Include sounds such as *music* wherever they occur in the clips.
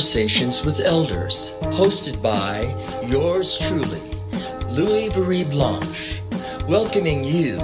Conversations with Elders, hosted by yours truly, Louis Marie Blanche, welcoming you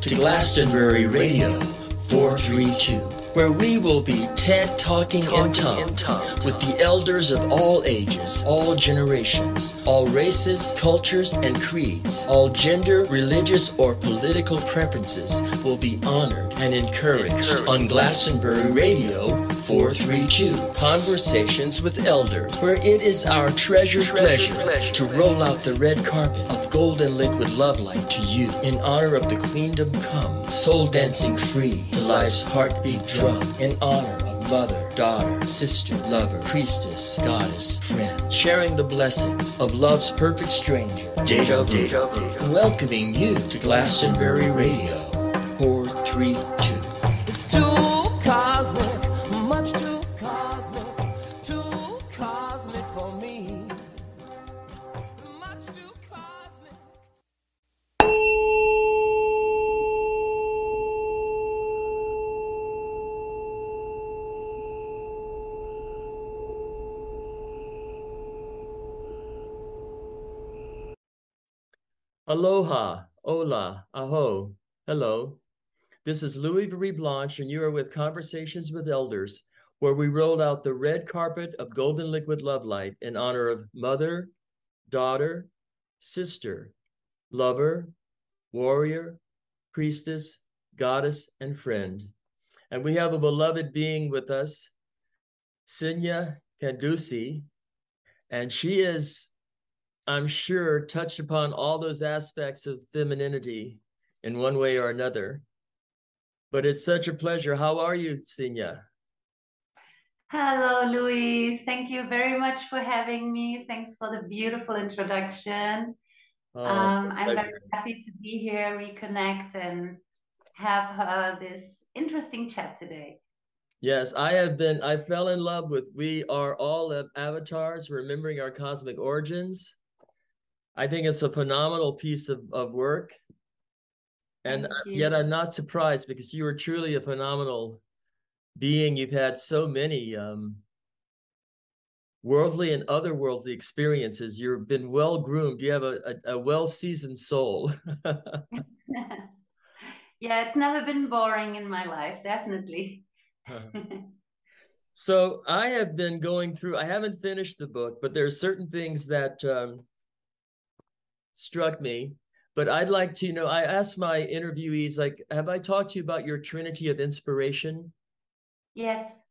to Glastonbury Radio 432 where we will be TED Talking, talking in, tongues with the elders of all ages, all generations, all races, cultures, and creeds. All gender, religious, or political preferences will be honored and encouraged, encouraged. on Glastonbury Radio 432 Conversations with Elders, where it is our treasured treasure, pleasure to roll out the red carpet of golden liquid love light to you in honor of the Queendom Come, soul dancing free to life's heartbeat drum in honor of mother, daughter, sister, lover, priestess, goddess, friend, sharing the blessings of love's perfect stranger, Deja Vu, welcoming you to Glastonbury Radio 432. Aloha, hola, aho, hello. This is Louis Marie Blanche, and you are with Conversations with Elders, where we rolled out the red carpet of golden liquid love light in honor of mother, daughter, sister, lover, warrior, priestess, goddess, and friend. And we have a beloved being with us, Sinya Kandusi, and she is I'm sure, touched upon all those aspects of femininity in one way or another. But it's such a pleasure. How are you, Sinya? Hello, Louis. Thank you very much for having me. Thanks for the beautiful introduction. Oh, um, I'm very happy to be here, reconnect, and have uh, this interesting chat today. Yes, I have been, I fell in love with We Are All Avatars, Remembering Our Cosmic Origins. I think it's a phenomenal piece of, of work. And yet I'm not surprised because you are truly a phenomenal being. You've had so many um, worldly and otherworldly experiences. You've been well groomed. You have a, a, a well seasoned soul. *laughs* *laughs* yeah, it's never been boring in my life, definitely. *laughs* so I have been going through, I haven't finished the book, but there are certain things that um, struck me. But I'd like to, you know, I asked my interviewees, like, have I talked to you about your Trinity of Inspiration? Yes.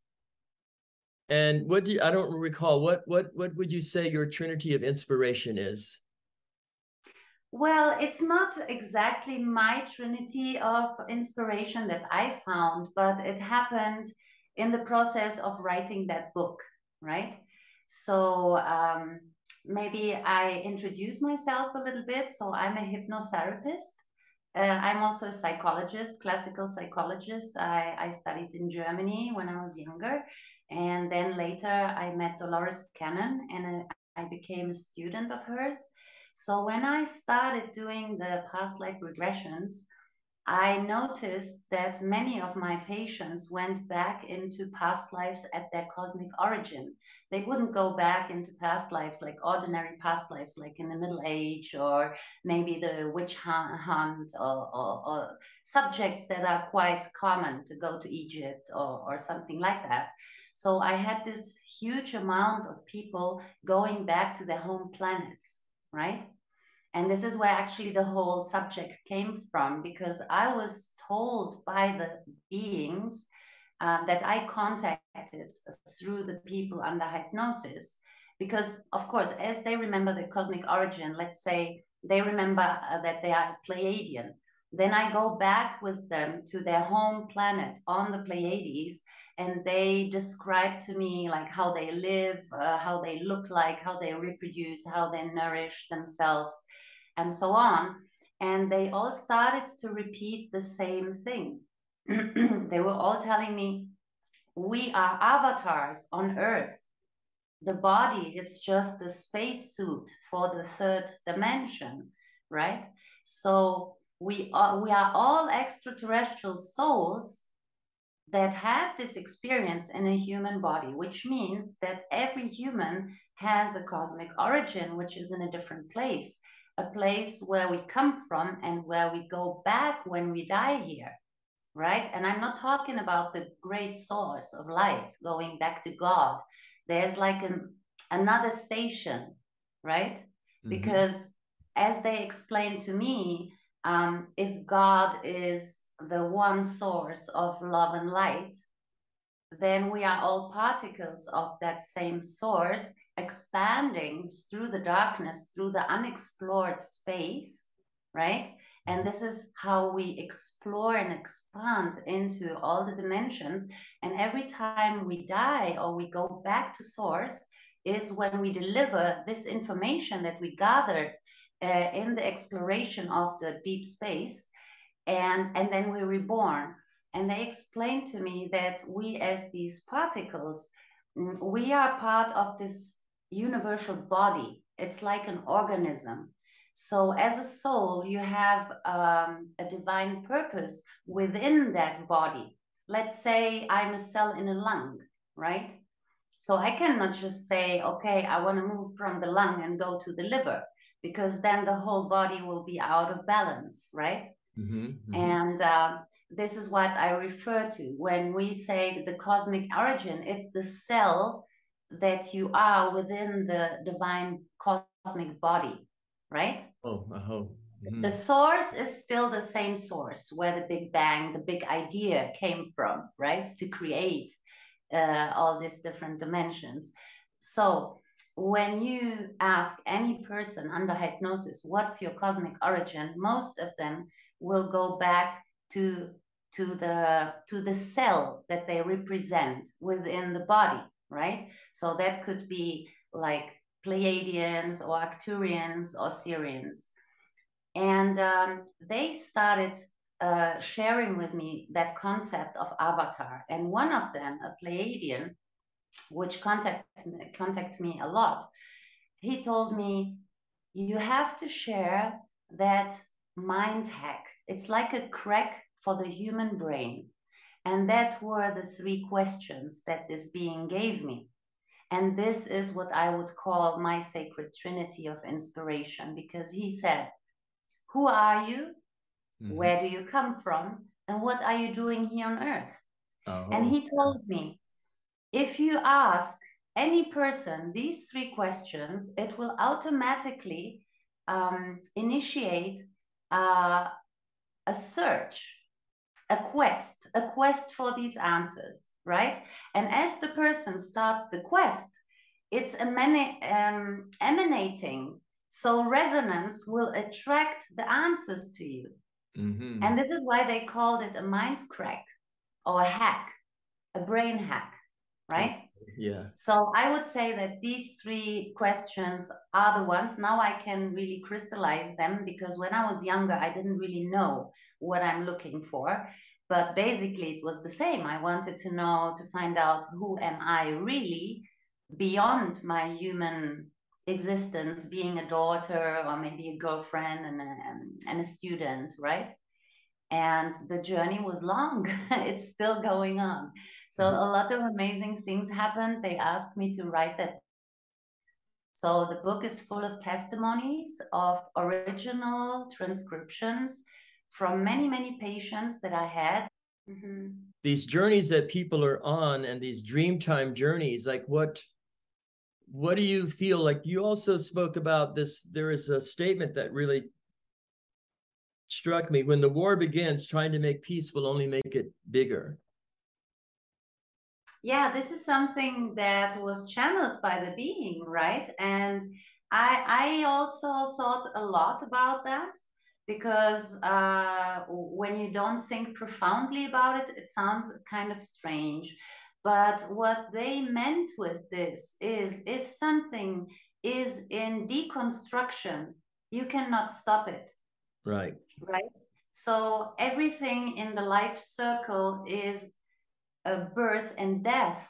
And what do you, I don't recall what what what would you say your Trinity of Inspiration is? Well, it's not exactly my Trinity of inspiration that I found, but it happened in the process of writing that book, right? So um, maybe I introduce myself a little bit. So I'm a hypnotherapist. Uh, I'm also a psychologist, classical psychologist. I, I studied in Germany when I was younger. And then later I met Dolores Cannon and I became a student of hers. So when I started doing the past life regressions, I noticed that many of my patients went back into past lives at their cosmic origin. They wouldn't go back into past lives like ordinary past lives, like in the Middle Age or maybe the witch hunt or, or, or subjects that are quite common to go to Egypt or, or something like that. So I had this huge amount of people going back to their home planets, right? And this is where actually the whole subject came from, because I was told by the beings uh, that I contacted through the people under hypnosis. Because, of course, as they remember the cosmic origin, let's say they remember uh, that they are Pleiadian, then I go back with them to their home planet on the Pleiades and they describe to me like how they live, uh, how they look like, how they reproduce, how they nourish themselves, and so on. And they all started to repeat the same thing. *clears throat* they were all telling me, we are avatars on Earth. The body, it's just a spacesuit for the third dimension, right? So we are, we are all extraterrestrial souls that have this experience in a human body, which means that every human has a cosmic origin, which is in a different place, a place where we come from and where we go back when we die here, right? And I'm not talking about the great source of light going back to God. There's like an, another station, right? Mm-hmm. Because as they explained to me, um, if God is the one source of love and light, then we are all particles of that same source expanding through the darkness, through the unexplored space, right? And this is how we explore and expand into all the dimensions. And every time we die or we go back to source, is when we deliver this information that we gathered uh, in the exploration of the deep space and and then we're reborn. And they explained to me that we as these particles mm, we are part of this universal body. It's like an organism. So as a soul you have um, a divine purpose within that body. Let's say i'm a cell in a lung right? So i cannot just say okay i want to move from the lung and go to the liver because then the whole body will be out of balance right Mm-hmm, mm-hmm. And uh, this is what I refer to when we say the cosmic origin. It's the cell that you are within the divine cosmic body, right? Oh, oh. Mm-hmm. The source is still the same source where the Big Bang, the big idea came from, right? To create uh, all these different dimensions. So when you ask any person under hypnosis, what's your cosmic origin? Most of them will go back to to the to the cell that they represent within the body right so that could be like pleiadians or arcturians or Sirians, and um, they started uh, sharing with me that concept of avatar and one of them a pleiadian which contact contact me a lot he told me you have to share that mind hack. It's like a crack for the human brain. And that were the three questions that this being gave me. And this is what I would call my sacred trinity of inspiration because he said, Who are you? Mm-hmm. Where do you come from? And what are you doing here on earth? Oh. And he told me, if you ask any person these three questions, it will automatically um, initiate uh, a search, a quest, a quest for these answers, right? And as the person starts the quest, it's um, emanating. So resonance will attract the answers to you. Mm-hmm. And this is why they called it a mind crack or a hack, a brain hack, right? yeah. So i would say that these three questions are the ones now i can really crystallize them because when i was younger i didn't really know what i'm looking for. But basically it was the same. I wanted to know to find out who am i really beyond my human existence being a daughter or maybe a girlfriend and a, and a student right and the journey was long. *laughs* It's still going on. So mm-hmm. a lot of amazing things happened. They asked me to write that. So the book is full of testimonies of original transcriptions from many many patients that i had. Mm-hmm. these journeys that people are on and these dreamtime journeys like what what do you feel? Like you also spoke about this there is a statement that really struck me when the war begins, trying to make peace will only make it bigger. Yeah, this is something that was channeled by the being, right? And I I also thought a lot about that because uh, when you don't think profoundly about it, it sounds kind of strange. But what they meant with this is if something is in deconstruction, you cannot stop it. Right. Right. So everything in the life circle is a birth and death.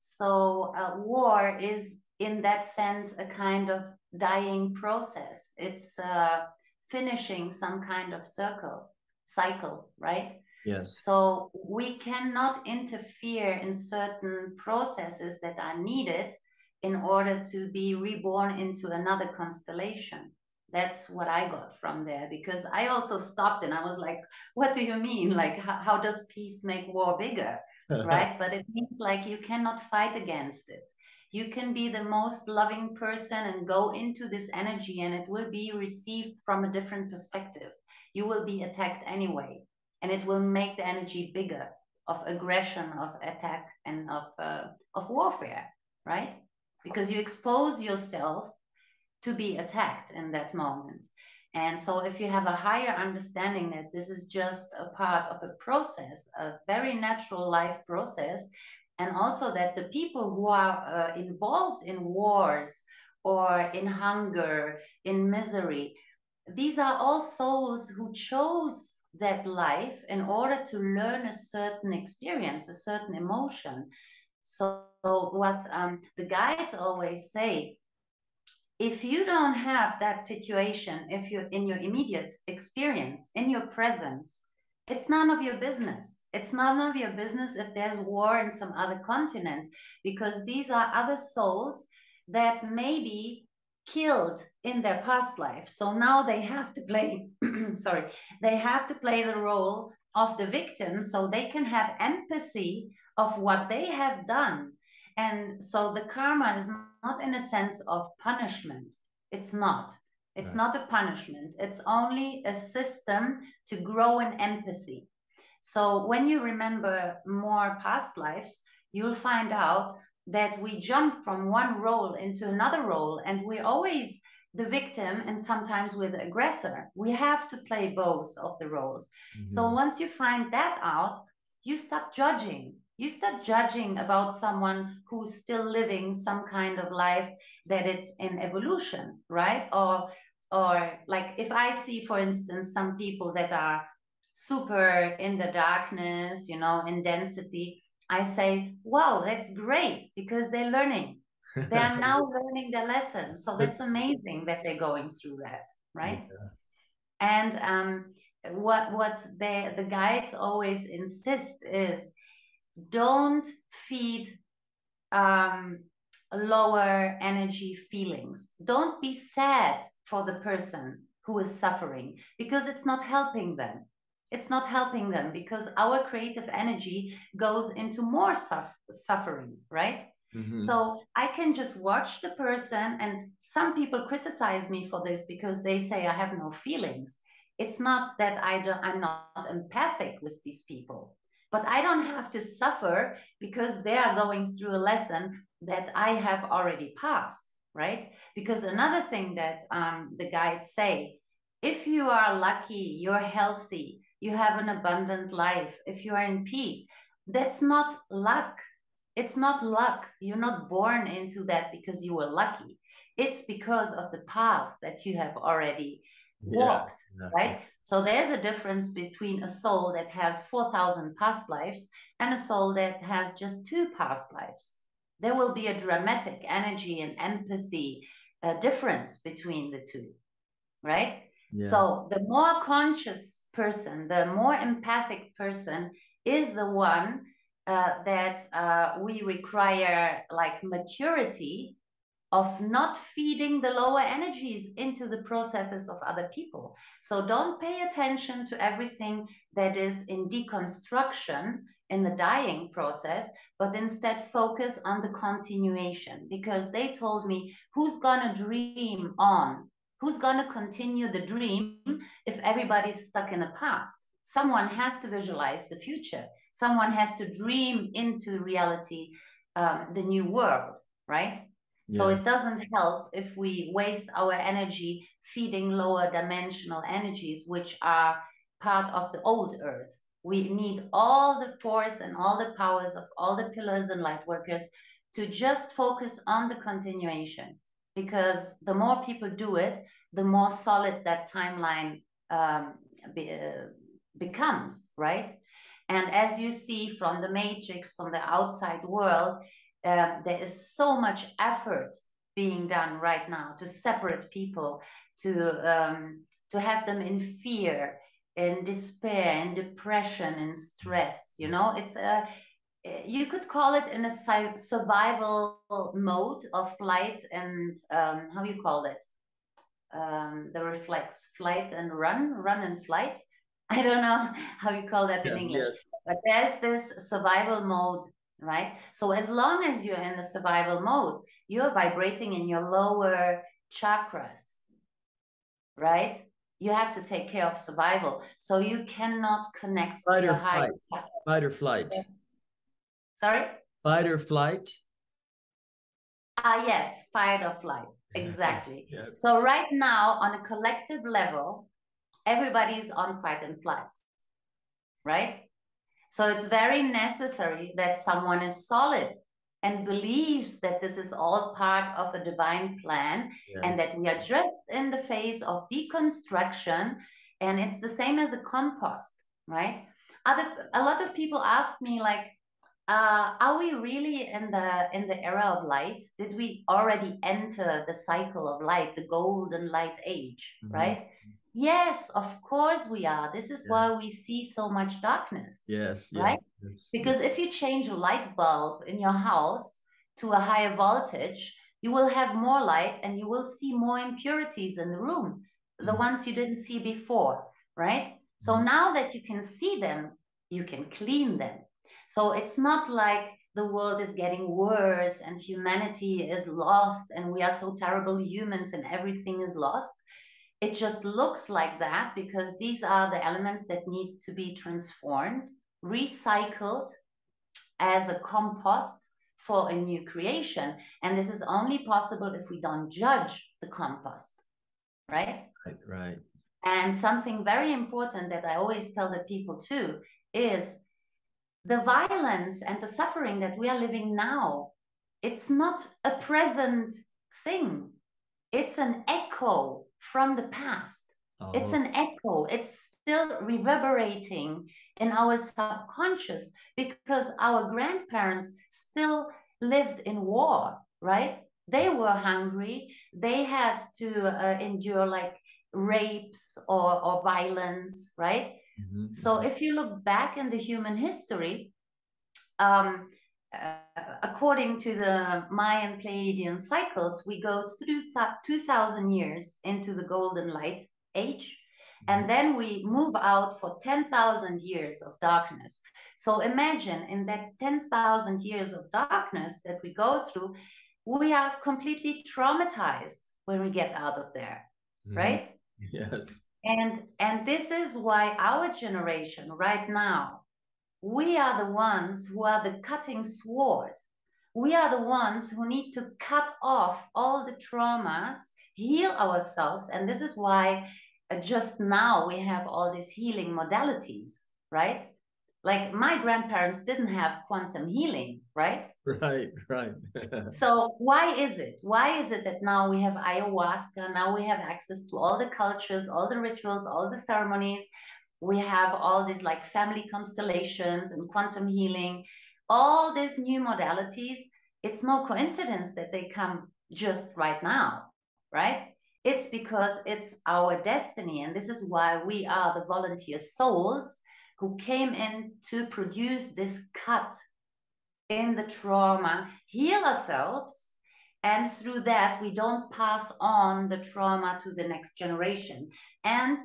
So uh, war is, in that sense, a kind of dying process. It's uh, finishing some kind of circle, cycle, right? Yes. So we cannot interfere in certain processes that are needed in order to be reborn into another constellation. That's what I got from there because I also stopped and I was like, what do you mean? Like, how, how does peace make war bigger? right? *laughs* But it means like you cannot fight against it. You can be the most loving person and go into this energy and it will be received from a different perspective. You will be attacked anyway and it will make the energy bigger of aggression, of attack, and of, uh, of warfare, right? Because you expose yourself to be attacked in that moment. And so, if you have a higher understanding that this is just a part of a process, a very natural life process, and also that the people who are uh, involved in wars or in hunger, in misery, these are all souls who chose that life in order to learn a certain experience, a certain emotion. So, what um, the guides always say if you don't have that situation, if you're in your immediate experience, in your presence, it's none of your business. It's none of your business if there's war in some other continent, because these are other souls that may be killed in their past life. So now they have to play, *clears throat* sorry, they have to play the role of the victim so they can have empathy of what they have done. And so the karma is not in a sense of punishment. It's not. It's right. not a punishment. It's only a system to grow in empathy. So when you remember more past lives, you'll find out that we jump from one role into another role and we're always the victim and sometimes we're the aggressor. We have to play both of the roles. Mm-hmm. So once you find that out, you stop judging. You start judging about someone who's still living some kind of life that it's in evolution, right? Or or like if I see, for instance, some people that are super in the darkness, you know, in density, I say, wow, that's great because they're learning. They are now *laughs* learning the lesson. So that's amazing that they're going through that, right? Yeah. And um, what what the the guides always insist is don't feed um, lower energy feelings. Don't be sad for the person who is suffering because it's not helping them it's not helping them because our creative energy goes into more suf- suffering right mm-hmm. so i can just watch the person and some people criticize me for this because they say i have no feelings it's not that i don't i'm not empathic with these people but i don't have to suffer because they are going through a lesson that i have already passed right because another thing that um, the guides say if you are lucky you're healthy you have an abundant life, if you are in peace, that's not luck. It's not luck. You're not born into that because you were lucky. It's because of the path that you have already walked, yeah, right? So there's a difference between a soul that has 4,000 past lives and a soul that has just two past lives. There will be a dramatic energy and empathy uh, difference between the two, right? Yeah. So the more conscious person, the more empathic person is the one uh, that uh, we require like maturity of not feeding the lower energies into the processes of other people. So don't pay attention to everything that is in deconstruction in the dying process, but instead focus on the continuation because they told me who's gonna dream on Who's going to continue the dream if everybody's stuck in the past? Someone has to visualize the future. Someone has to dream into reality um, the new world, right? Yeah. So it doesn't help if we waste our energy feeding lower dimensional energies, which are part of the old earth. We need all the force and all the powers of all the pillars and light workers to just focus on the continuation because the more people do it, the more solid that timeline um, be, uh, becomes, right? And as you see from the matrix, from the outside world, uh, there is so much effort being done right now to separate people, to um, to have them in fear, in despair in depression in stress you know? It's a you could call it in a survival mode of flight and um, how you call it? Um, the reflex flight and run run and flight. *laughs* I don't know how you call that yeah, in english. yes. but there's this survival mode right? So as long as you're in the survival mode you're vibrating in your lower chakras right? You have to take care of survival. So you cannot connect fight to your high fight or flight. Sorry? Fight or flight? Ah yes fight or flight. Exactly. *laughs* Yes. so right now on a collective level everybody's on fight and flight right so it's very necessary that someone is solid and believes that this is all part of a divine plan yes. and that we are just in the phase of deconstruction and it's the same as a compost right other a lot of people ask me like uh, are we really in the in the era of light did we already enter the cycle of light the golden light age mm-hmm. right Yes, of course we are. This is yeah. why we see so much darkness. Yes. Right? Yes, because yes. if you change a light bulb in your house to a higher voltage, you will have more light and you will see more impurities in the room, the mm. ones you didn't see before, right? So mm. now that you can see them, you can clean them. So it's not like the world is getting worse and humanity is lost and we are so terrible humans and everything is lost it just looks like that because these are the elements that need to be transformed, recycled as a compost for a new creation. And this is only possible if we don't judge the compost, right? Right, right. And something very important that I always tell the people too is the violence and the suffering that we are living now. It's not a present thing. It's an echo from the past. Oh. It's an echo. It's still reverberating in our subconscious because our grandparents still lived in war, right? They were hungry. They had to uh, endure like rapes or, or violence, right? Mm-hmm. So if you look back in the human history, um, according to the Mayan Pleiadian cycles, we go through 2,000 years into the golden light age, and mm-hmm. then we move out for 10,000 years of darkness. So imagine in that 10,000 years of darkness that we go through, we are completely traumatized when we get out of there, mm-hmm. right? Yes. And and this is why our generation right now we are the ones who are the cutting sword. We are the ones who need to cut off all the traumas, heal ourselves. And this is why uh, just now we have all these healing modalities, right? Like my grandparents didn't have quantum healing, right? *laughs* Right, right. *laughs* so why is it? Why is it that now we have ayahuasca, now we have access to all the cultures, all the rituals, all the ceremonies, we have all these like family constellations and quantum healing all these new modalities. It's no coincidence that they come just right now right? It's because it's our destiny and this is why we are the volunteer souls who came in to produce this cut in the trauma heal ourselves and through that we don't pass on the trauma to the next generation. And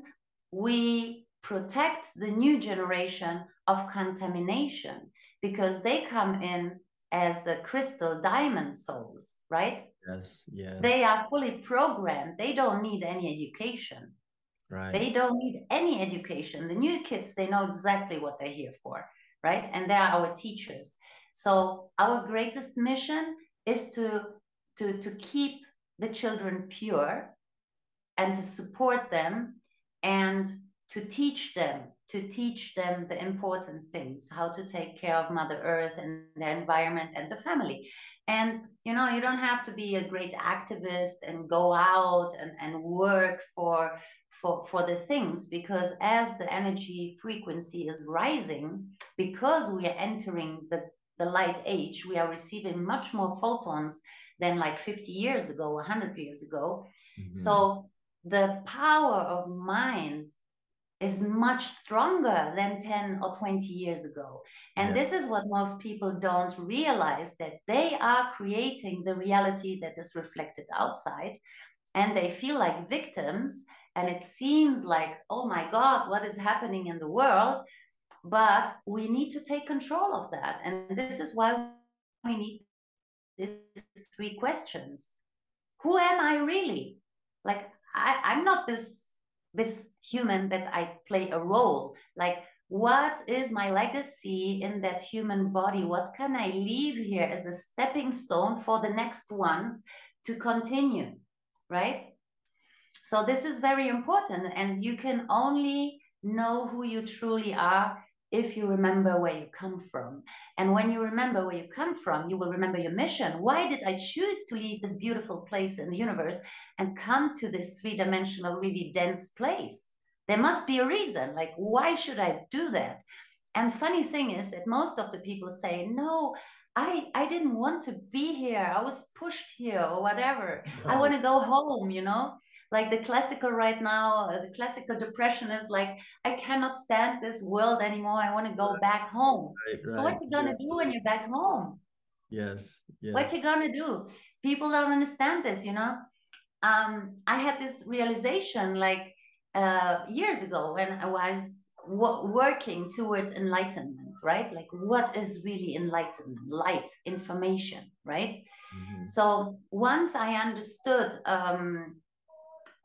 we protect the new generation of contamination because they come in as the crystal diamond souls, right? Yes, yes. They are fully programmed. They don't need any education. Right. They don't need any education. The new kids, they know exactly what they're here for, right? And they are our teachers. So our greatest mission is to to to keep the children pure and to support them and to teach them to teach them the important things how to take care of mother earth and the environment and the family and you know you don't have to be a great activist and go out and, and work for for for the things because as the energy frequency is rising because we are entering the the light age we are receiving much more photons than like 50 years ago 100 years ago mm-hmm. so the power of mind is much stronger than 10 or 20 years ago. And yeah. this is what most people don't realize that they are creating the reality that is reflected outside. And they feel like victims. And it seems like, oh my God, what is happening in the world? But we need to take control of that. And this is why we need these three questions. Who am I really? Like, I, I'm not this this human that I play a role. Like, what is my legacy in that human body? What can I leave here as a stepping stone for the next ones to continue? Right? So, this is very important. And you can only know who you truly are if you remember where you come from. And when you remember where you come from, you will remember your mission. Why did I choose to leave this beautiful place in the universe and come to this three dimensional, really dense place? There must be a reason. Like, why should I do that? And funny thing is that most of the people say, no, I, I didn't want to be here. I was pushed here or whatever. I want to go home, you know? like the classical right now uh, the classical depression is like i cannot stand this world anymore i want to go right. back home right, right. so what you gonna do when you're back home yes, yes what you gonna do people don't understand this you know um, i had this realization like uh, years ago when i was working towards enlightenment right like what is really enlightenment light information right mm-hmm. so once i understood um,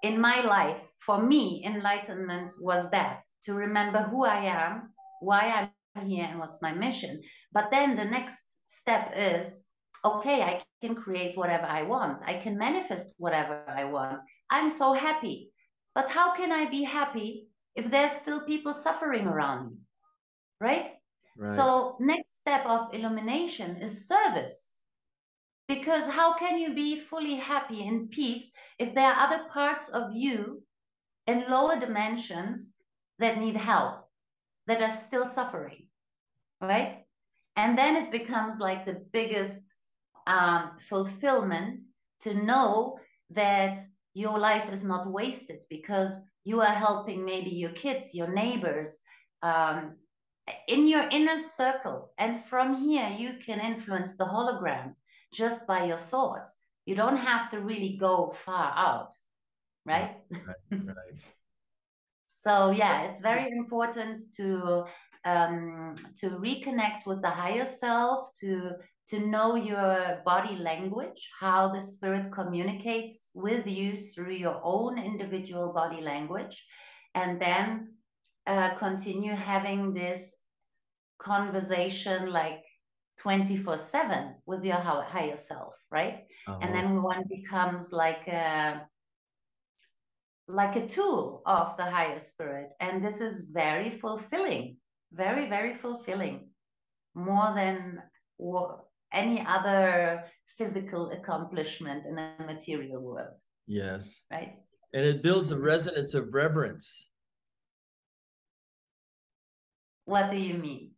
in my life, for me, enlightenment was that to remember who I am, why I'm here, and what's my mission. But then the next step is okay, I can create whatever I want, I can manifest whatever I want. I'm so happy. But how can I be happy if there's still people suffering around me? Right? right? So, next step of illumination is service because how can you be fully happy and peace if there are other parts of you in lower dimensions that need help, that are still suffering, right? And then it becomes like the biggest um, fulfillment to know that your life is not wasted because you are helping maybe your kids, your neighbors, um, in your inner circle. And from here, you can influence the hologram just by your thoughts. You don't have to really go far out, right? right, right. *laughs* so yeah, it's very important to um, to reconnect with the higher self, to to know your body language, how the spirit communicates with you through your own individual body language, and then uh, continue having this conversation like 24 7 with your higher self right uh-huh. and then one becomes like a like a tool of the higher spirit and this is very fulfilling very very fulfilling more than any other physical accomplishment in a material world yes. right? And it builds a resonance of reverence. What do you mean?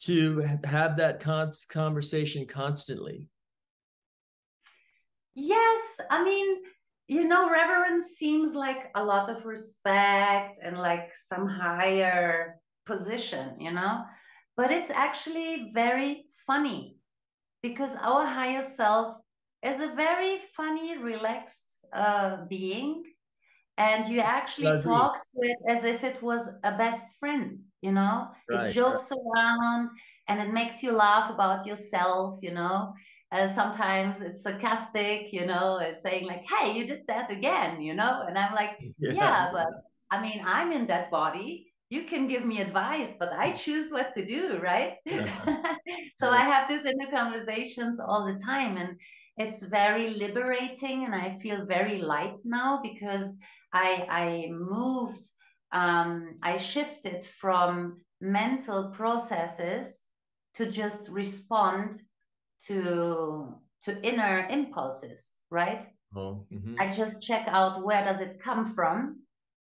To have that con- conversation constantly. Yes i mean you know reverence seems like a lot of respect and like some higher position you know? But it's actually very funny because our higher self is a very funny relaxed uh, being and you actually talk to it as if it was a best friend you know? Right, it jokes around and it makes you laugh about yourself you know? Uh, sometimes it's sarcastic you know? It's saying like hey you did that again you know? And i'm like *laughs* yeah, yeah but i mean i'm in that body you can give me advice but i choose what to do right yeah. *laughs* so i have this inner conversations all the time and it's very liberating and i feel very light now because I, I moved, um, I shifted from mental processes to just respond to to inner impulses, right? Oh, mm-hmm. I just check out where does it come from,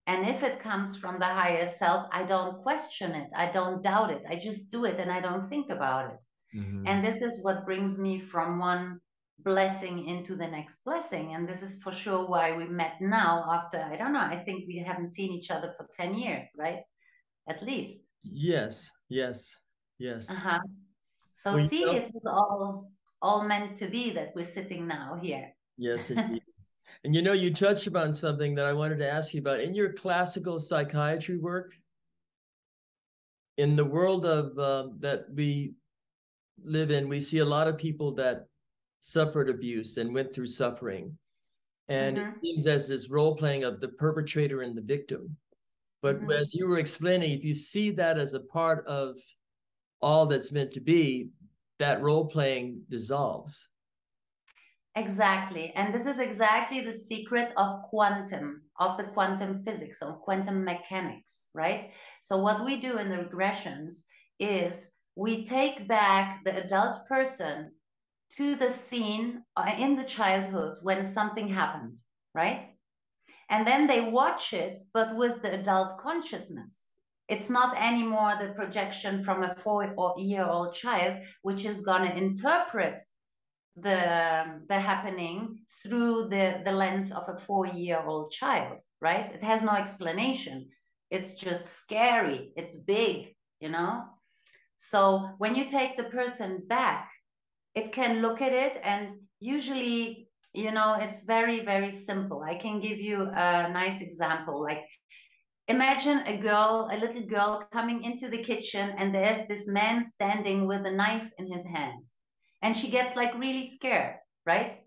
and if it comes from the higher self, I don't question it, I don't doubt it, I just do it, and I don't think about it. Mm-hmm. And this is what brings me from one blessing into the next blessing. And this is for sure why we met now after, I don't know, I think we haven't seen each other for 10 years, right? At least. Yes, yes, yes. Uh-huh. So see, it was all all meant to be that we're sitting now here. Yes, indeed. And you know, you touched upon something that I wanted to ask you about. In your classical psychiatry work, in the world of uh, that we live in, we see a lot of people that suffered abuse and went through suffering. And mm-hmm. it seems as this role playing of the perpetrator and the victim. But mm-hmm. as you were explaining, if you see that as a part of all that's meant to be, that role playing dissolves. Exactly. And this is exactly the secret of quantum, of the quantum physics, or quantum mechanics, right? So, what we do in the regressions is we take back the adult person to the scene uh, in the childhood when something happened, right? And then they watch it, but with the adult consciousness. It's not anymore the projection from a four or year old child, which is going to interpret the, the happening through the, the lens of a four year old child, right? It has no explanation. It's just scary. It's big, you know? So when you take the person back, it can look at it and usually, you know, it's very, very simple. I can give you a nice example. Like imagine a girl, a little girl coming into the kitchen and there's this man standing with a knife in his hand and she gets like really scared, right?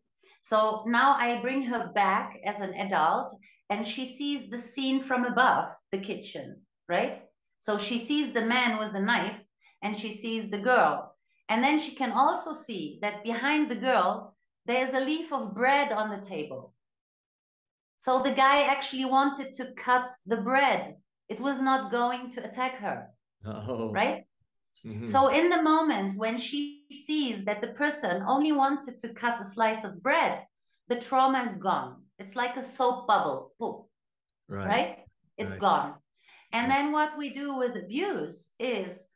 So now I bring her back as an adult and she sees the scene from above the kitchen, right? So she sees the man with the knife and she sees the girl. And then she can also see that behind the girl, there's a leaf of bread on the table. So the guy actually wanted to cut the bread. It was not going to attack her. Oh. Right? Mm-hmm. So in the moment when she sees that the person only wanted to cut a slice of bread, the trauma is gone. It's like a soap bubble. Poof. Right. right? It's right. gone. And then what we do with abuse is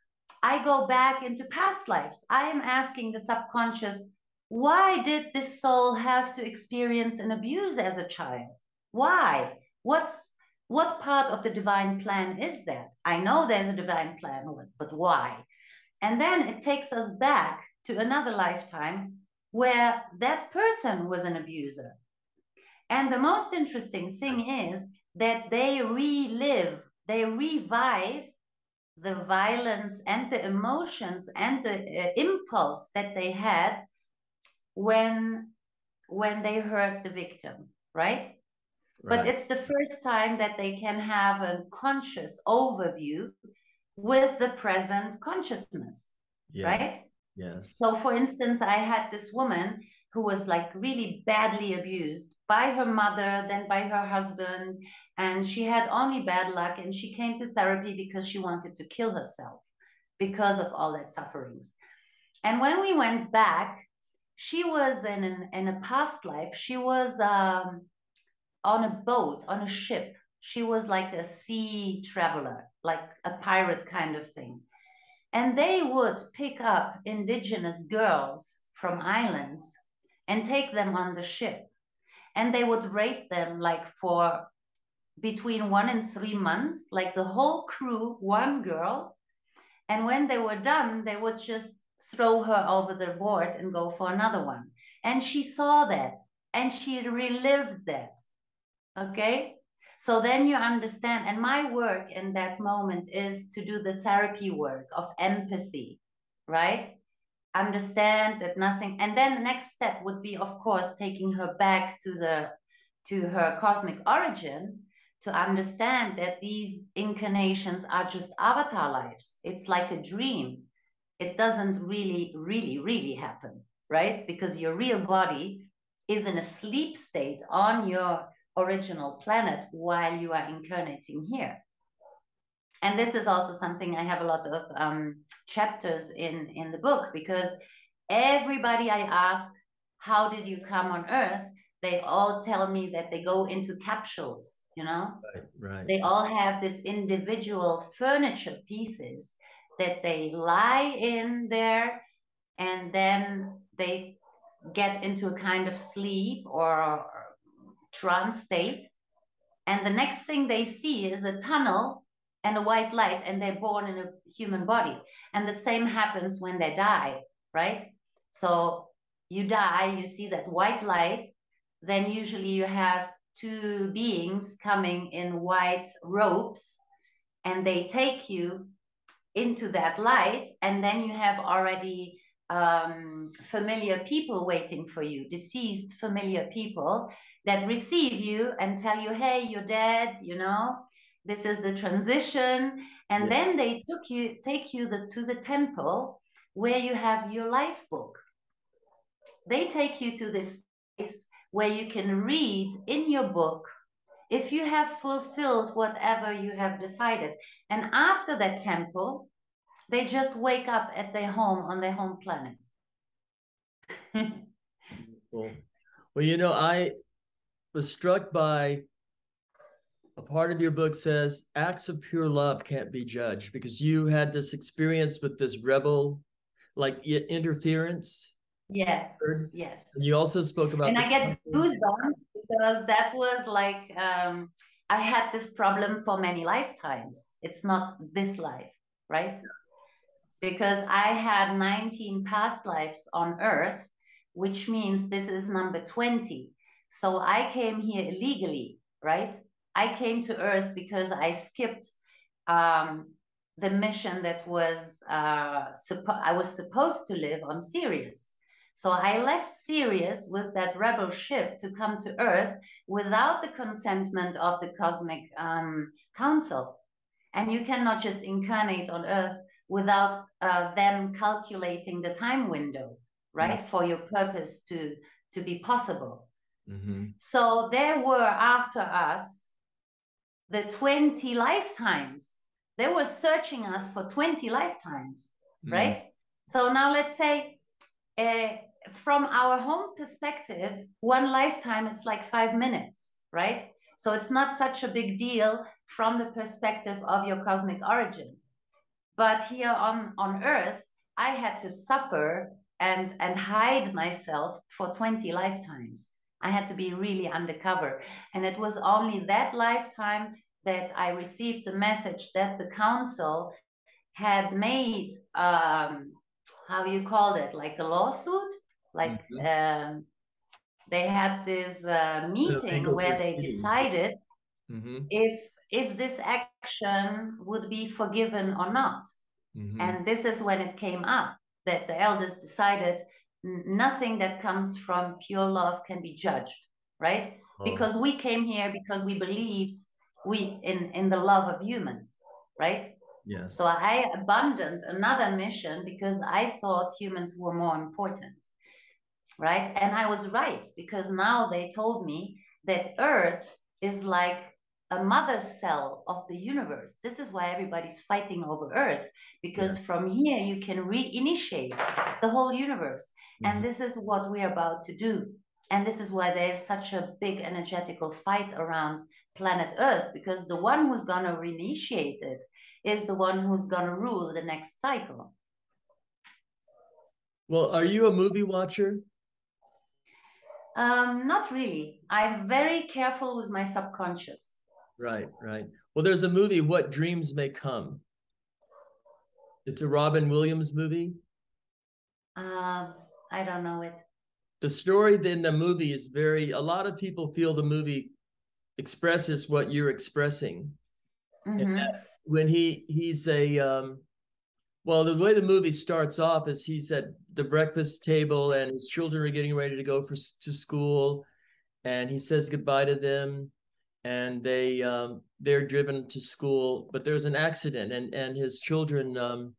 I go back into past lives. I am asking the subconscious, why did this soul have to experience an abuse as a child? Why? What's what part of the divine plan is that? I know there's a divine plan, but why? And then it takes us back to another lifetime where that person was an abuser. And the most interesting thing is that they relive, they revive the violence and the emotions and the uh, impulse that they had when when they hurt the victim right? right but it's the first time that they can have a conscious overview with the present consciousness yeah. right yes so for instance i had this woman who was like really badly abused by her mother, then by her husband. And she had only bad luck. And she came to therapy because she wanted to kill herself because of all that sufferings. And when we went back, she was in, an, in a past life, she was um, on a boat, on a ship. She was like a sea traveler, like a pirate kind of thing. And they would pick up indigenous girls from islands and take them on the ship. And they would rape them like for between one and three months, like the whole crew, one girl. And when they were done, they would just throw her over the board and go for another one. And she saw that and she relived that. Okay. So then you understand. And my work in that moment is to do the therapy work of empathy, right? understand that nothing and then the next step would be of course taking her back to the to her cosmic origin to understand that these incarnations are just avatar lives it's like a dream it doesn't really really really happen right because your real body is in a sleep state on your original planet while you are incarnating here. And this is also something i have a lot of um, chapters in in the book because everybody i ask how did you come on earth? they all tell me that they go into capsules you know? Right, right. they all have this individual furniture pieces that they lie in there and then they get into a kind of sleep or trance state. And the next thing they see is a tunnel and a white light, and they're born in a human body. And the same happens when they die, right? So you die, you see that white light, then usually you have two beings coming in white robes and they take you into that light and then you have already um, familiar people waiting for you deceased familiar people that receive you and tell you hey you're dead you know? This is the transition. And yeah. then they took you take you the, to the temple where you have your life book. They take you to this place where you can read in your book if you have fulfilled whatever you have decided. And after that temple they just wake up at their home on their home planet. *laughs* Cool. well you know i was struck by a part of your book says acts of pure love can't be judged because you had this experience with this rebel like interference. Yeah yes. And you also spoke about and i get goosebumps because that was like um i had this problem for many lifetimes. It's not this life right? Because i had 19 past lives on earth which means this is number 20 so I came here illegally, right? I came to Earth because I skipped um, the mission that was uh, suppo- I was supposed to live on Sirius. So I left Sirius with that rebel ship to come to Earth without the consentment of the Cosmic um, Council. And you cannot just incarnate on Earth without uh, them calculating the time window, right, yeah. for your purpose to to be possible. Mm-hmm. So there were after us the 20 lifetimes. They were searching us for 20 lifetimes, mm-hmm. right? So now let's say uh, from our home perspective, one lifetime, it's like five minutes, right? So it's not such a big deal from the perspective of your cosmic origin. But here on, on Earth, I had to suffer and, and hide myself for 20 lifetimes. I had to be really undercover. And it was only that lifetime that I received the message that the council had made, um, how you called it, like a lawsuit? Like mm-hmm. um, they had this uh, meeting where they decided mm-hmm. if if this action would be forgiven or not. Mm-hmm. And this is when it came up that the elders decided nothing that comes from pure love can be judged right? Oh. because we came here because we believed we in in the love of humans right? Yes. So i abandoned another mission because i thought humans were more important right? And i was right because now they told me that earth is like a mother cell of the universe. This is why everybody's fighting over Earth, because yeah. from here you can reinitiate the whole universe. Mm-hmm. And this is what we're about to do. And this is why there's such a big energetical fight around planet Earth, because the one who's going to reinitiate it is the one who's going to rule the next cycle. Well, are you a movie watcher? Um, not really. I'm very careful with my subconscious. Right, right. Well, there's a movie, What Dreams May Come. It's a Robin Williams movie. Um, I don't know it. The story in the movie is very, a lot of people feel the movie expresses what you're expressing. Mm-hmm. when he he's a um, well, the way the movie starts off is he's at the breakfast table and his children are getting ready to go for to school, and he says goodbye to them, and they um, they're driven to school, but there's an accident, and and his children um,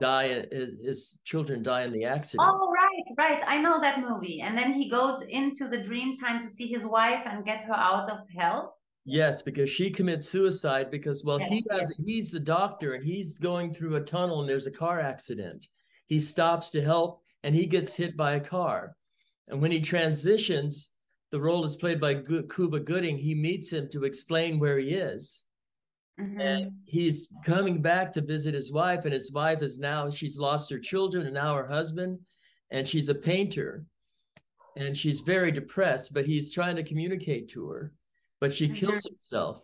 die. His, his children die in the accident. Oh right, right. I know that movie. And then he goes into the dream time to see his wife and get her out of hell. Yes, because she commits suicide because well yes, he has yes. he's the doctor and he's going through a tunnel and there's a car accident. He stops to help and he gets hit by a car. And when he transitions, the role is played by Cuba Gooding. He meets him to explain where he is. Mm-hmm. And he's coming back to visit his wife, and his wife is now, she's lost her children and now her husband. and she's a painter and she's very depressed, but he's trying to communicate to her, but she kills mm-hmm. herself.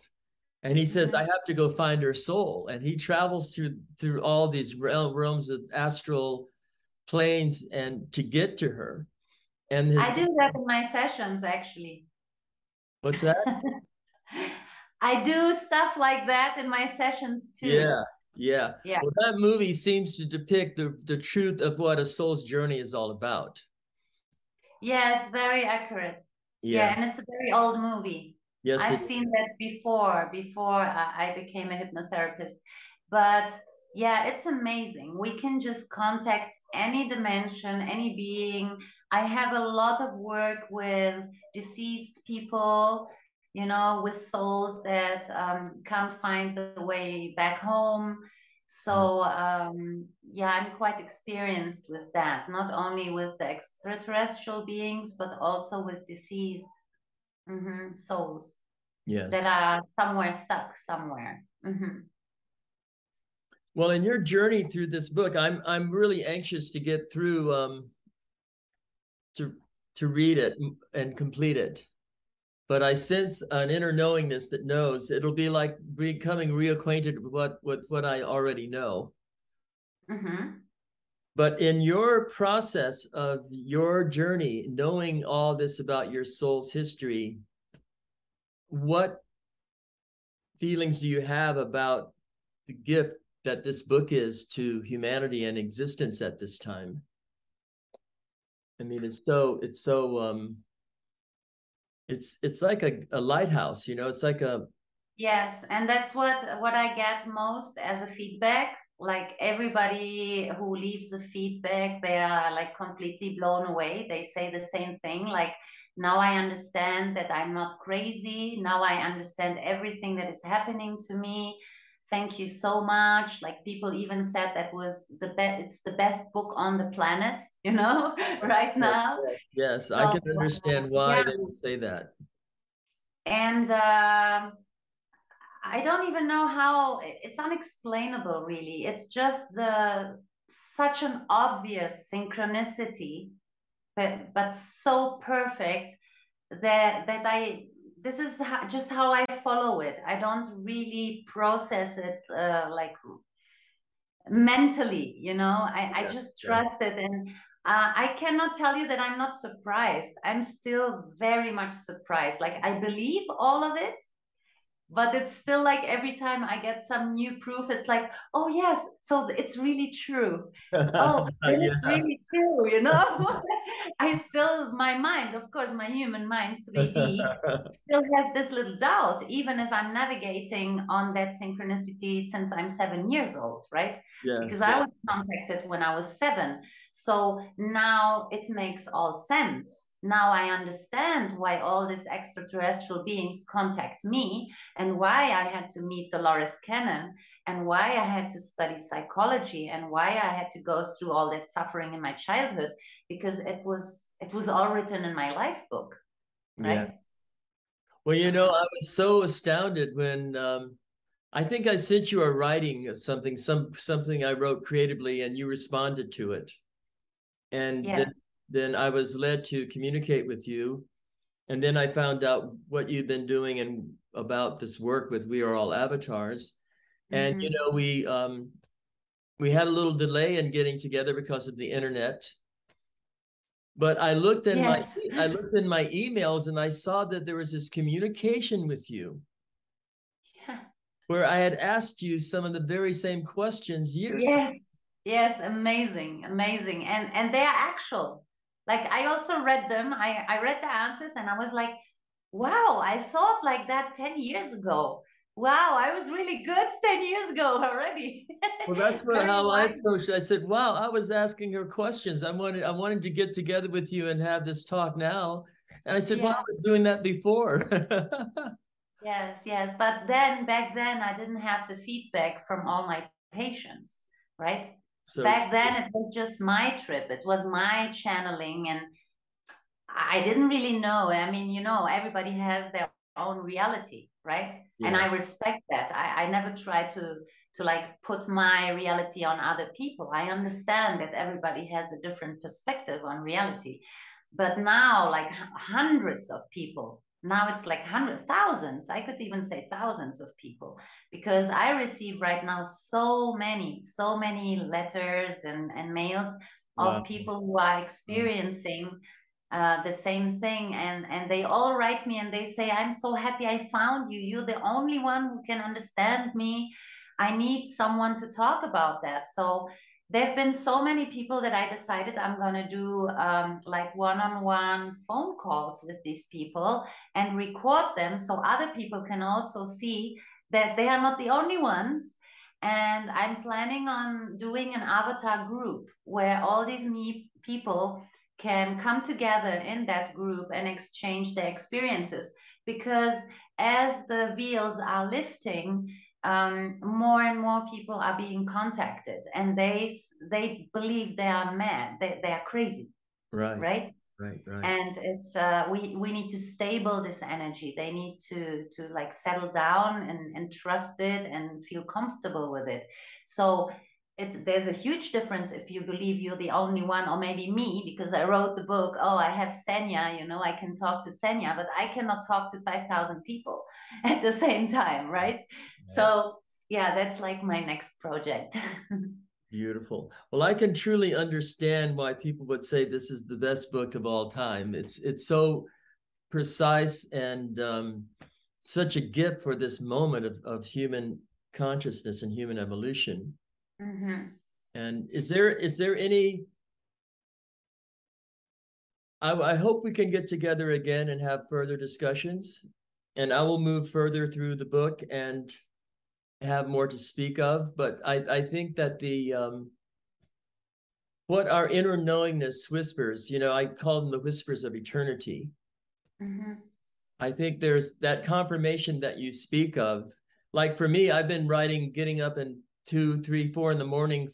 And he says, mm-hmm. I have to go find her soul. And he travels through through all these realms of astral planes and to get to her. And his, I do that in my sessions actually. What's that? *laughs* I do stuff like that in my sessions too. Yeah. Yeah. Yeah. Well, that movie seems to depict the, the truth of what a soul's journey is all about. Yes, very accurate. Yeah. yeah and it's a very old movie. Yes. I've seen that before, before I became a hypnotherapist. But yeah, it's amazing. We can just contact any dimension, any being. I have a lot of work with deceased people, you know, with souls that um, can't find the way back home. So um, yeah, I'm quite experienced with that, not only with the extraterrestrial beings, but also with deceased mm-hmm, souls yes. that are somewhere stuck somewhere. Mm-hmm. Well, in your journey through this book, I'm I'm really anxious to get through um, to to read it and complete it. But I sense an inner knowingness that knows it'll be like becoming reacquainted with what with what I already know. Mm-hmm. But in your process of your journey, knowing all this about your soul's history, what feelings do you have about the gift that this book is to humanity and existence at this time. I mean, it's so it's so um it's it's like a, a lighthouse, you know, it's like a yes, and that's what what I get most as a feedback. Like everybody who leaves a feedback, they are like completely blown away. They say the same thing, like now I understand that I'm not crazy. Now I understand everything that is happening to me thank you so much. Like people even said that was the best it's the best book on the planet *laughs* you know *laughs* right now. yes, so, i can understand why yeah. they would say that. And uh, i don't even know how it's unexplainable really. It's just the such an obvious synchronicity but but so perfect that that i this is just how I follow it. I don't really process it uh, like mentally, you know. I, I just trust yeah. it, and uh, I cannot tell you that I'm not surprised. I'm still very much surprised. Like I believe all of it, but it's still like every time I get some new proof, it's like, oh yes, so it's really true. oh, *laughs* yeah. it's really true, you know. *laughs* I still my mind, of course, my human mind, 3D, *laughs* still has this little doubt, even if I'm navigating on that synchronicity since I'm seven years old, right? Yes, because yes. I was contacted when I was seven. So now it makes all sense now I understand why all these extraterrestrial beings contact me and why I had to meet Dolores Cannon and why I had to study psychology and why I had to go through all that suffering in my childhood because it was it was all written in my life book. Right? Yeah. Well, you know, I was so astounded when um, I think I sent you a writing of something, some something I wrote creatively, and you responded to it. And yeah. Then I was led to communicate with you. And then I found out what you'd been doing and about this work with We Are All Avatars. And mm-hmm. you know, we um we had a little delay in getting together because of the internet. But I looked in yes. my I looked in my emails and I saw that there was this communication with you. Yeah. Where I had asked you some of the very same questions years yes. Ago. Yes, amazing, amazing. And and they are actual like I also read them. I, I read the answers and I was like, wow, I thought like that 10 years ago. Wow, I was really good 10 years ago already. well, that's *laughs* what, how I approached it. I said, wow, I was asking her questions. I wanted I wanted to get together with you and have this talk now. And I said, yeah. well, I was doing that before. *laughs* yes, yes. But then back then I didn't have the feedback from all my patients, right? So back then it was just my trip. It was my channeling and I didn't really know. I mean, you know, everybody has their own reality, right? Yeah. And I respect that. I, I never try to to like put my reality on other people. I understand that everybody has a different perspective on reality. But now, like hundreds of people, now it's like hundreds, thousands, I could even say thousands of people, because I receive right now so many, so many letters and, and mails wow. of people who are experiencing uh, the same thing. And and they all write me and they say i'm so happy i found you. You're the only one who can understand me. I need someone to talk about that. So there have been so many people that I decided I'm going to do um, like one on one phone calls with these people and record them so other people can also see that they are not the only ones. And I'm planning on doing an avatar group where all these me people can come together in that group and exchange their experiences. Because as the wheels are lifting, um, more and more people are being contacted and they they believe they are mad they, they are crazy. Right. Right? Right right. And it's uh, we we need to stable this energy. They need to to like settle down and and trust it and feel comfortable with it. So it's there's a huge difference if you believe you're the only one or maybe me because i wrote the book oh i have senya you know i can talk to senya but i cannot talk to 5000 people *laughs* at the same time right. So yeah that's like my next project *laughs* beautiful well i can truly understand why people would say this is the best book of all time it's it's so precise and um, such a gift for this moment of, of human consciousness and human evolution Mm-hmm. And is there is there any? I, I hope we can get together again and have further discussions, and I will move further through the book and have more to speak of. But I I think that the um, what our inner knowingness whispers, you know, I call them the whispers of eternity. Mm-hmm. I think there's that confirmation that you speak of. Like for me, I've been writing, getting up and two, three, four in the morning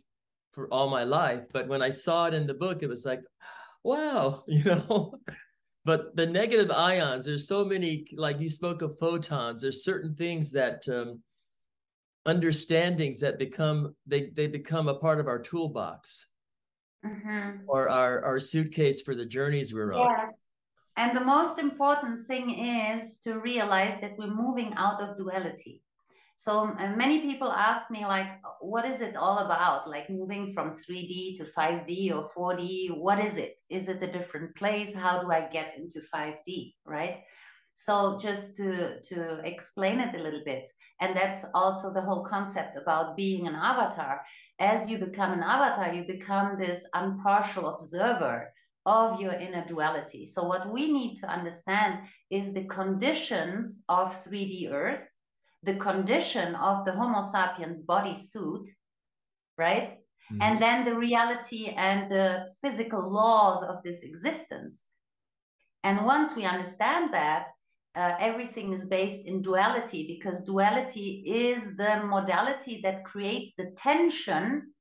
for all my life. But when I saw it in the book, it was like, wow, *laughs* you know. but the negative ions, there's so many, like you spoke of photons, there's certain things that um, understandings that become they they become a part of our toolbox mm-hmm. or our our suitcase for the journeys we're on. Yes. And the most important thing is to realize that we're moving out of duality. So uh, many people ask me like, what is it all about? Like moving from 3D to 5D or 4D, what is it? Is it a different place? How do I get into 5D, right? So just to, to explain it a little bit, and that's also the whole concept about being an avatar. As you become an avatar, you become this impartial observer of your inner duality. So what we need to understand is the conditions of 3D Earth the condition of the Homo sapiens body suit, right? Mm-hmm. And then the reality and the physical laws of this existence. And once we understand that, uh, everything is based in duality because duality is the modality that creates the tension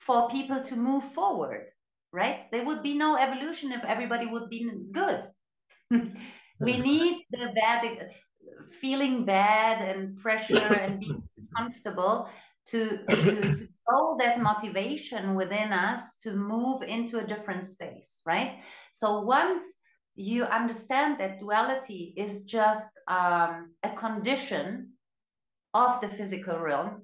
for people to move forward, right? There would be no evolution if everybody would be good. *laughs* we need the bad feeling bad and pressure and being *laughs* comfortable to, to, to grow that motivation within us to move into a different space, right? So once you understand that duality is just um, a condition of the physical realm,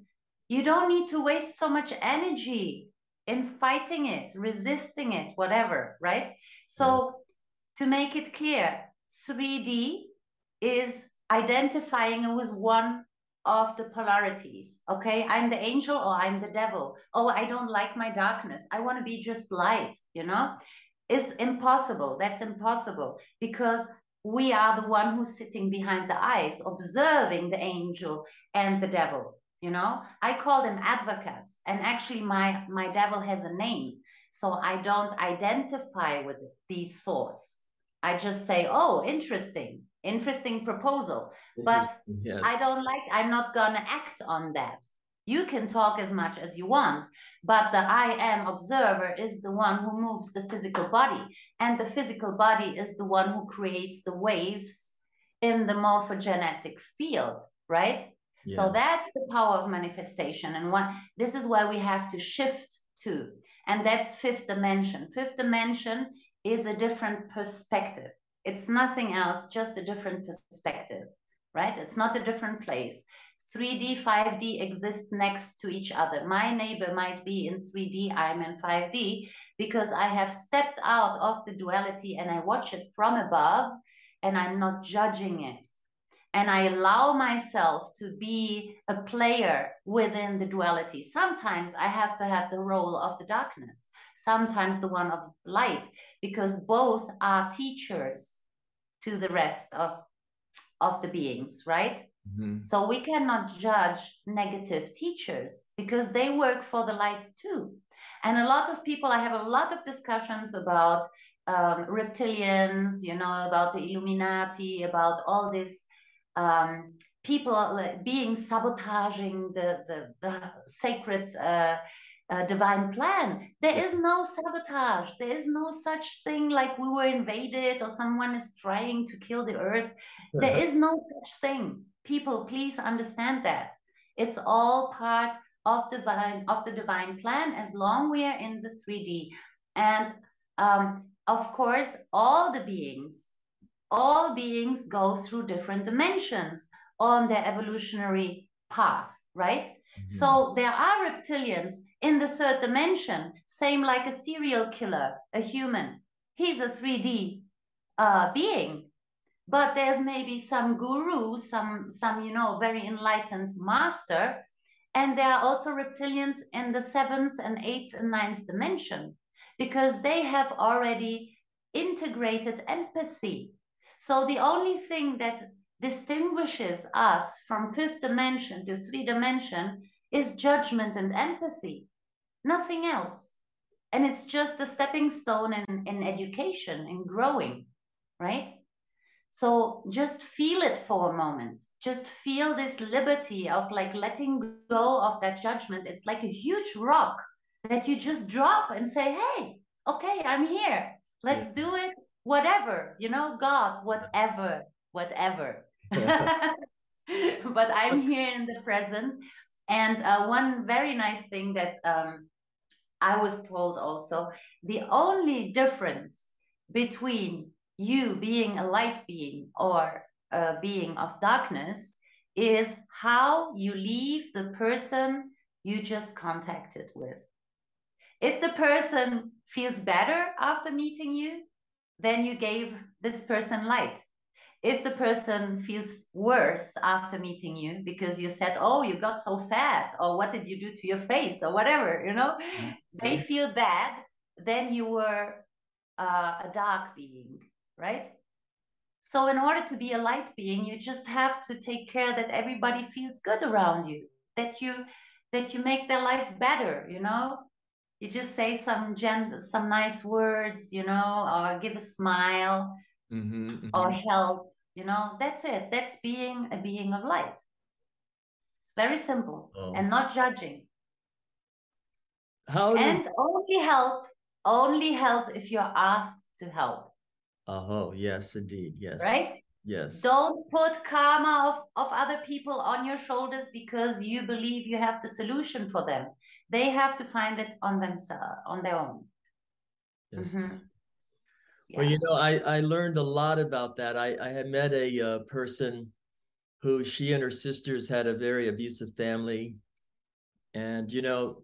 you don't need to waste so much energy in fighting it, resisting it, whatever, right? So to make it clear, 3D is identifying with one of the polarities. Okay, I'm the angel or I'm the devil. Oh, I don't like my darkness. I want to be just light, you know? It's impossible. That's impossible because we are the one who's sitting behind the eyes, observing the angel and the devil. You know, I call them advocates, and actually, my my devil has a name, so I don't identify with these thoughts. I just say, "Oh, interesting interesting proposal but yes. i don't like i'm not gonna act on that you can talk as much as you want but the i am observer is the one who moves the physical body and the physical body is the one who creates the waves in the morphogenetic field, right? Yeah. So that's the power of manifestation. And what this is where we have to shift to. And that's fifth dimension. Fifth dimension is a different perspective. It's nothing else, just a different perspective, right? It's not a different place. 3D, 5D exist next to each other. My neighbor might be in 3D, I'm in 5D, because I have stepped out of the duality and I watch it from above and I'm not judging it. And I allow myself to be a player within the duality. Sometimes I have to have the role of the darkness, sometimes the one of light, because both are teachers to the rest of, of the beings, right? Mm-hmm. So we cannot judge negative teachers because they work for the light too. And a lot of people, I have a lot of discussions about um, reptilians, you know, about the Illuminati, about all this um, people being sabotaging the the, the sacred uh, uh, divine plan. There is no sabotage. There is no such thing like we were invaded or someone is trying to kill the earth. There is no such thing people please understand that. It's all part of the divine of the divine plan as long we are in the 3d and um, of course all the beings all beings go through different dimensions on their evolutionary path right? Mm-hmm. so there are reptilians in the third dimension same like a serial killer a human. He's a 3d uh, being but there's maybe some guru some some you know very enlightened master and there are also reptilians in the seventh and eighth and ninth dimension because they have already integrated empathy. So the only thing that distinguishes us from fifth dimension to three dimension is judgment and empathy nothing else. And it's just a stepping stone in, in education in growing right so just feel it for a moment. Just feel this liberty of like letting go of that judgment. It's like a huge rock that you just drop and say, hey, okay, I'm here. Let's yeah. do it. Whatever, you know, God, whatever, whatever. *laughs* *laughs* but I'm here in the present. And uh, one very nice thing that um, I was told also the only difference between you being a light being or a being of darkness is how you leave the person you just contacted with. If the person feels better after meeting you, then you gave this person light. If the person feels worse after meeting you because you said, Oh, you got so fat, or what did you do to your face, or whatever, you know, mm-hmm. they feel bad, then you were uh, a dark being right? So in order to be a light being, you just have to take care that everybody feels good around you, that you that you make their life better, you know? You just say some gen some nice words, you know, or give a smile mm-hmm, mm-hmm. or help, you know, that's it. That's being a being of light. It's very simple oh. and not judging. How and only help, only help if you're asked to help. Oh, yes, indeed. Yes. Right? Yes. Don't put karma of, of other people on your shoulders because you believe you have the solution for them. They have to find it on themselves, on their own. Yes. Mm-hmm. Yeah. Well, you know, I, I learned a lot about that. I, I had met a uh, person who she and her sisters had a very abusive family. And, you know,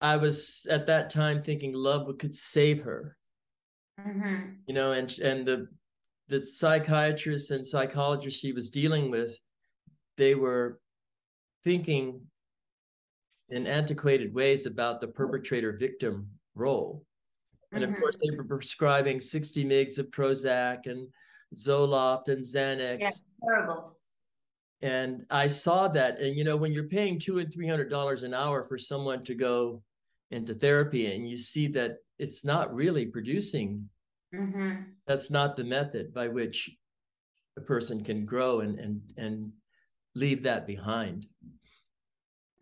I was at that time thinking love could save her. Mm-hmm. You know, and and the the psychiatrists and psychologists she was dealing with, they were thinking in antiquated ways about the perpetrator victim role. And mm-hmm. of course, they were prescribing 60 mgs of Prozac and Zoloft and Xanax. Yeah, terrible. And I saw that. And, you know, when you're paying two and $300 an hour for someone to go into therapy and you see that it's not really producing. Mm-hmm. That's not the method by which a person can grow and and and leave that behind.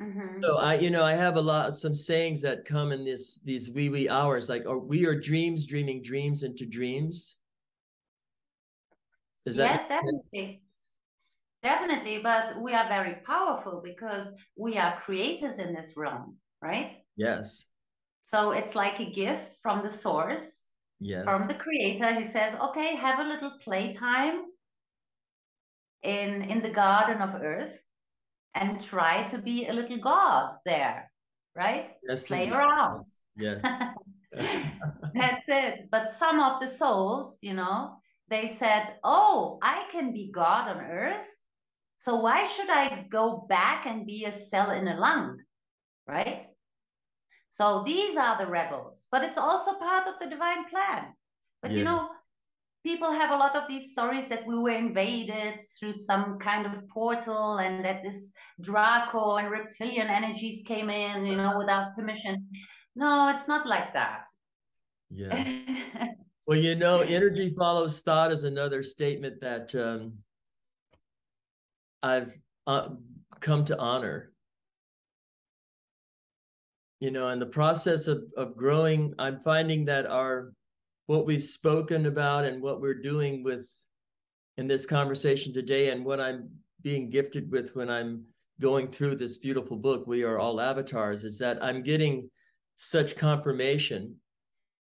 Mm-hmm. So I, you know, I have a lot some sayings that come in this these wee wee hours, like, "Or oh, we are dreams dreaming dreams into dreams." Is that yes, definitely. Definitely, but we are very powerful because we are creators in this realm, right? Yes. So it's like a gift from the source, yes. from the creator. He says, okay, have a little playtime in in the garden of earth and try to be a little god there, right? Yes, Play indeed. around. Yeah. *laughs* That's it. But some of the souls, you know, they said, Oh, I can be God on earth. So why should I go back and be a cell in a lung? Right? So these are the rebels, but it's also part of the divine plan. But yes. you know, people have a lot of these stories that we were invaded through some kind of portal and that this Draco and reptilian energies came in, you know, without permission. No, it's not like that. Yes. *laughs* well, you know, energy follows thought is another statement that um, I've uh, come to honor. You know, in the process of, of growing, I'm finding that our what we've spoken about and what we're doing with in this conversation today and what I'm being gifted with when I'm going through this beautiful book, We Are All Avatars, is that I'm getting such confirmation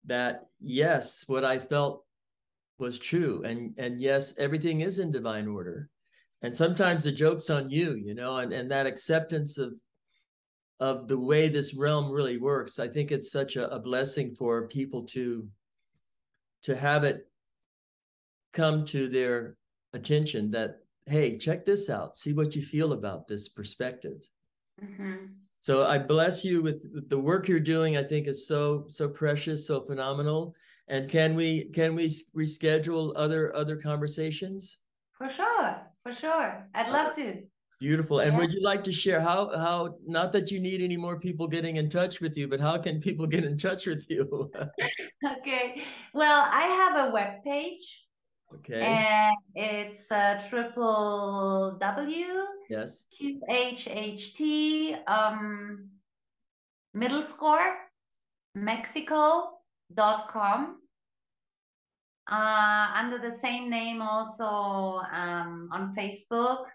that yes, what I felt was true. And and yes, everything is in divine order. And sometimes the joke's on you, you know, and, and that acceptance of of the way this realm really works. I think it's such a, a blessing for people to to have it come to their attention that hey check this out. See what you feel about this perspective. Mm-hmm. so i bless you with the work you're doing. I think is so so precious so phenomenal. And can we can we reschedule other other conversations? For sure for sure. I'd love to Beautiful. And yeah. would you like to share how how not that you need any more people getting in touch with you, but how can people get in touch with you? *laughs* okay. Well, I have a web page. Okay. And it's uh, triple W. Yes. QHHT um, middle score mexico Mexico.com. Uh, under the same name also um, on Facebook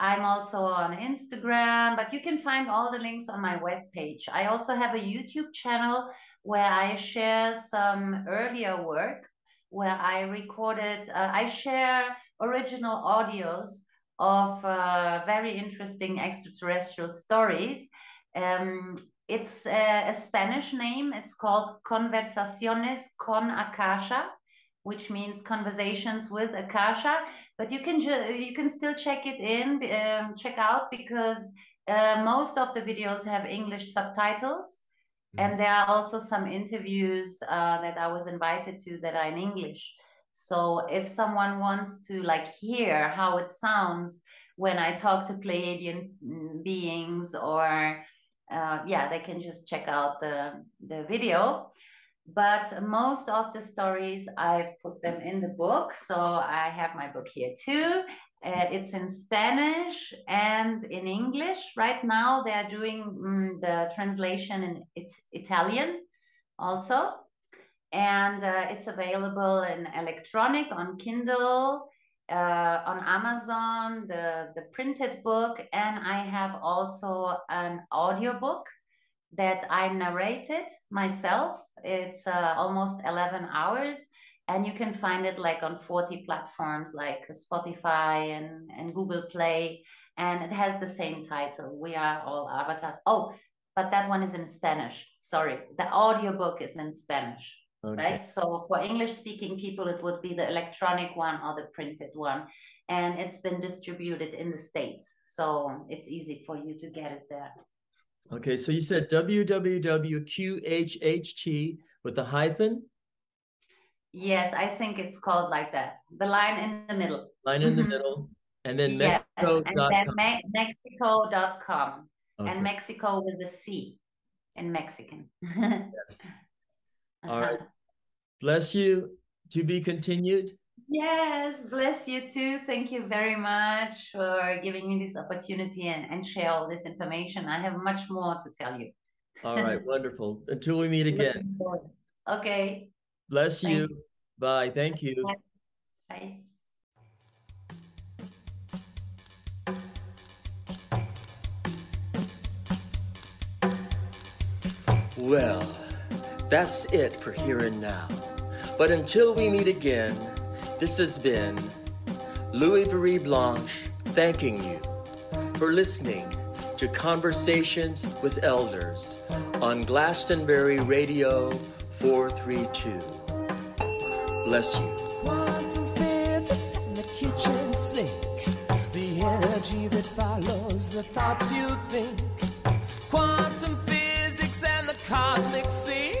I'm also on Instagram, but you can find all the links on my webpage. I also have a YouTube channel where I share some earlier work where I recorded, uh, I share original audios of uh, very interesting extraterrestrial stories. Um, it's a, a Spanish name. It's called Conversaciones con Akasha which means conversations with Akasha. But you can you can still check it in, um, check out because uh, most of the videos have English subtitles, mm. and there are also some interviews uh, that I was invited to that are in English. So if someone wants to like hear how it sounds when I talk to Pleiadian mm, beings, or uh, yeah, they can just check out the the video but most of the stories I've put them in the book. So I have my book here too. Uh, it's in Spanish and in English. Right now, they are doing um, the translation in it Italian also. And uh, it's available in electronic on Kindle, uh, on Amazon, the, the printed book. And I have also an audiobook that I narrated myself. It's uh, almost 11 hours and you can find it like on 40 platforms like Spotify and, and Google Play. And it has the same title, We Are All Avatars. Oh, but that one is in Spanish. Sorry, the audiobook is in Spanish. Okay. Right. So for English speaking people, it would be the electronic one or the printed one. And it's been distributed in the States. So it's easy for you to get it there. Okay, so you said www.qhht with the hyphen? Yes, I think it's called like that. The line in the middle. Line in the mm-hmm. middle. And then yes, Mexico. And then me Mexico.com. Okay. And Mexico with a C in Mexican. *laughs* yes. All right. Bless you. To be continued. Yes, bless you too. Thank you very much for giving me this opportunity and, and share all this information. I have much more to tell you. All right, *laughs* wonderful. Until we meet again. Okay. Bless Thank you. you. Bye. Thank you. Bye. Well, that's it for here and now. But until we meet again, this has been Louis Marie Blanche thanking you for listening to Conversations with Elders on Glastonbury Radio 432. Bless you. Quantum physics in the kitchen sink. The energy that follows the thoughts you think. Quantum physics and the cosmic sea.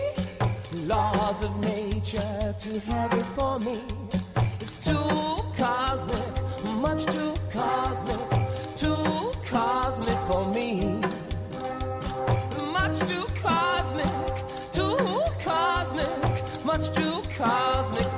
Laws of nature too heavy for me. Cosmic, much too cosmic, too cosmic for me. Much too cosmic, too cosmic, much too cosmic.